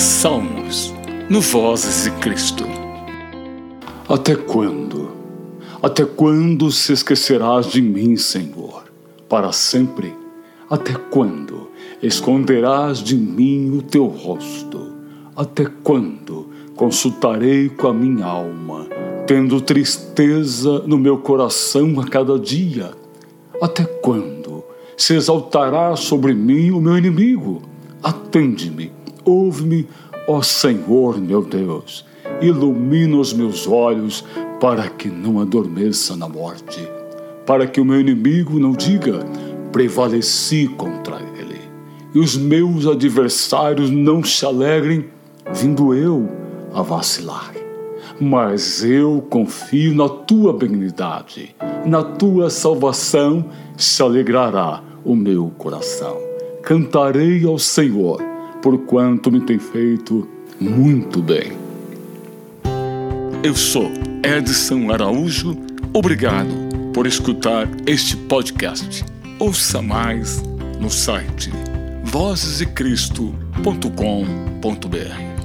Salmos, no Vozes de Cristo. Até quando? Até quando se esquecerás de mim, Senhor? Para sempre? Até quando esconderás de mim o teu rosto? Até quando consultarei com a minha alma, tendo tristeza no meu coração a cada dia? Até quando se exaltará sobre mim o meu inimigo? Atende-me Ouve-me, ó Senhor meu Deus, ilumina os meus olhos para que não adormeça na morte, para que o meu inimigo não diga, prevaleci contra ele, e os meus adversários não se alegrem, vindo eu a vacilar. Mas eu confio na tua benignidade, na tua salvação se alegrará o meu coração. Cantarei ao Senhor por quanto me tem feito muito bem. Eu sou Edson Araújo. Obrigado por escutar este podcast. Ouça mais no site vozesdecristo.com.br.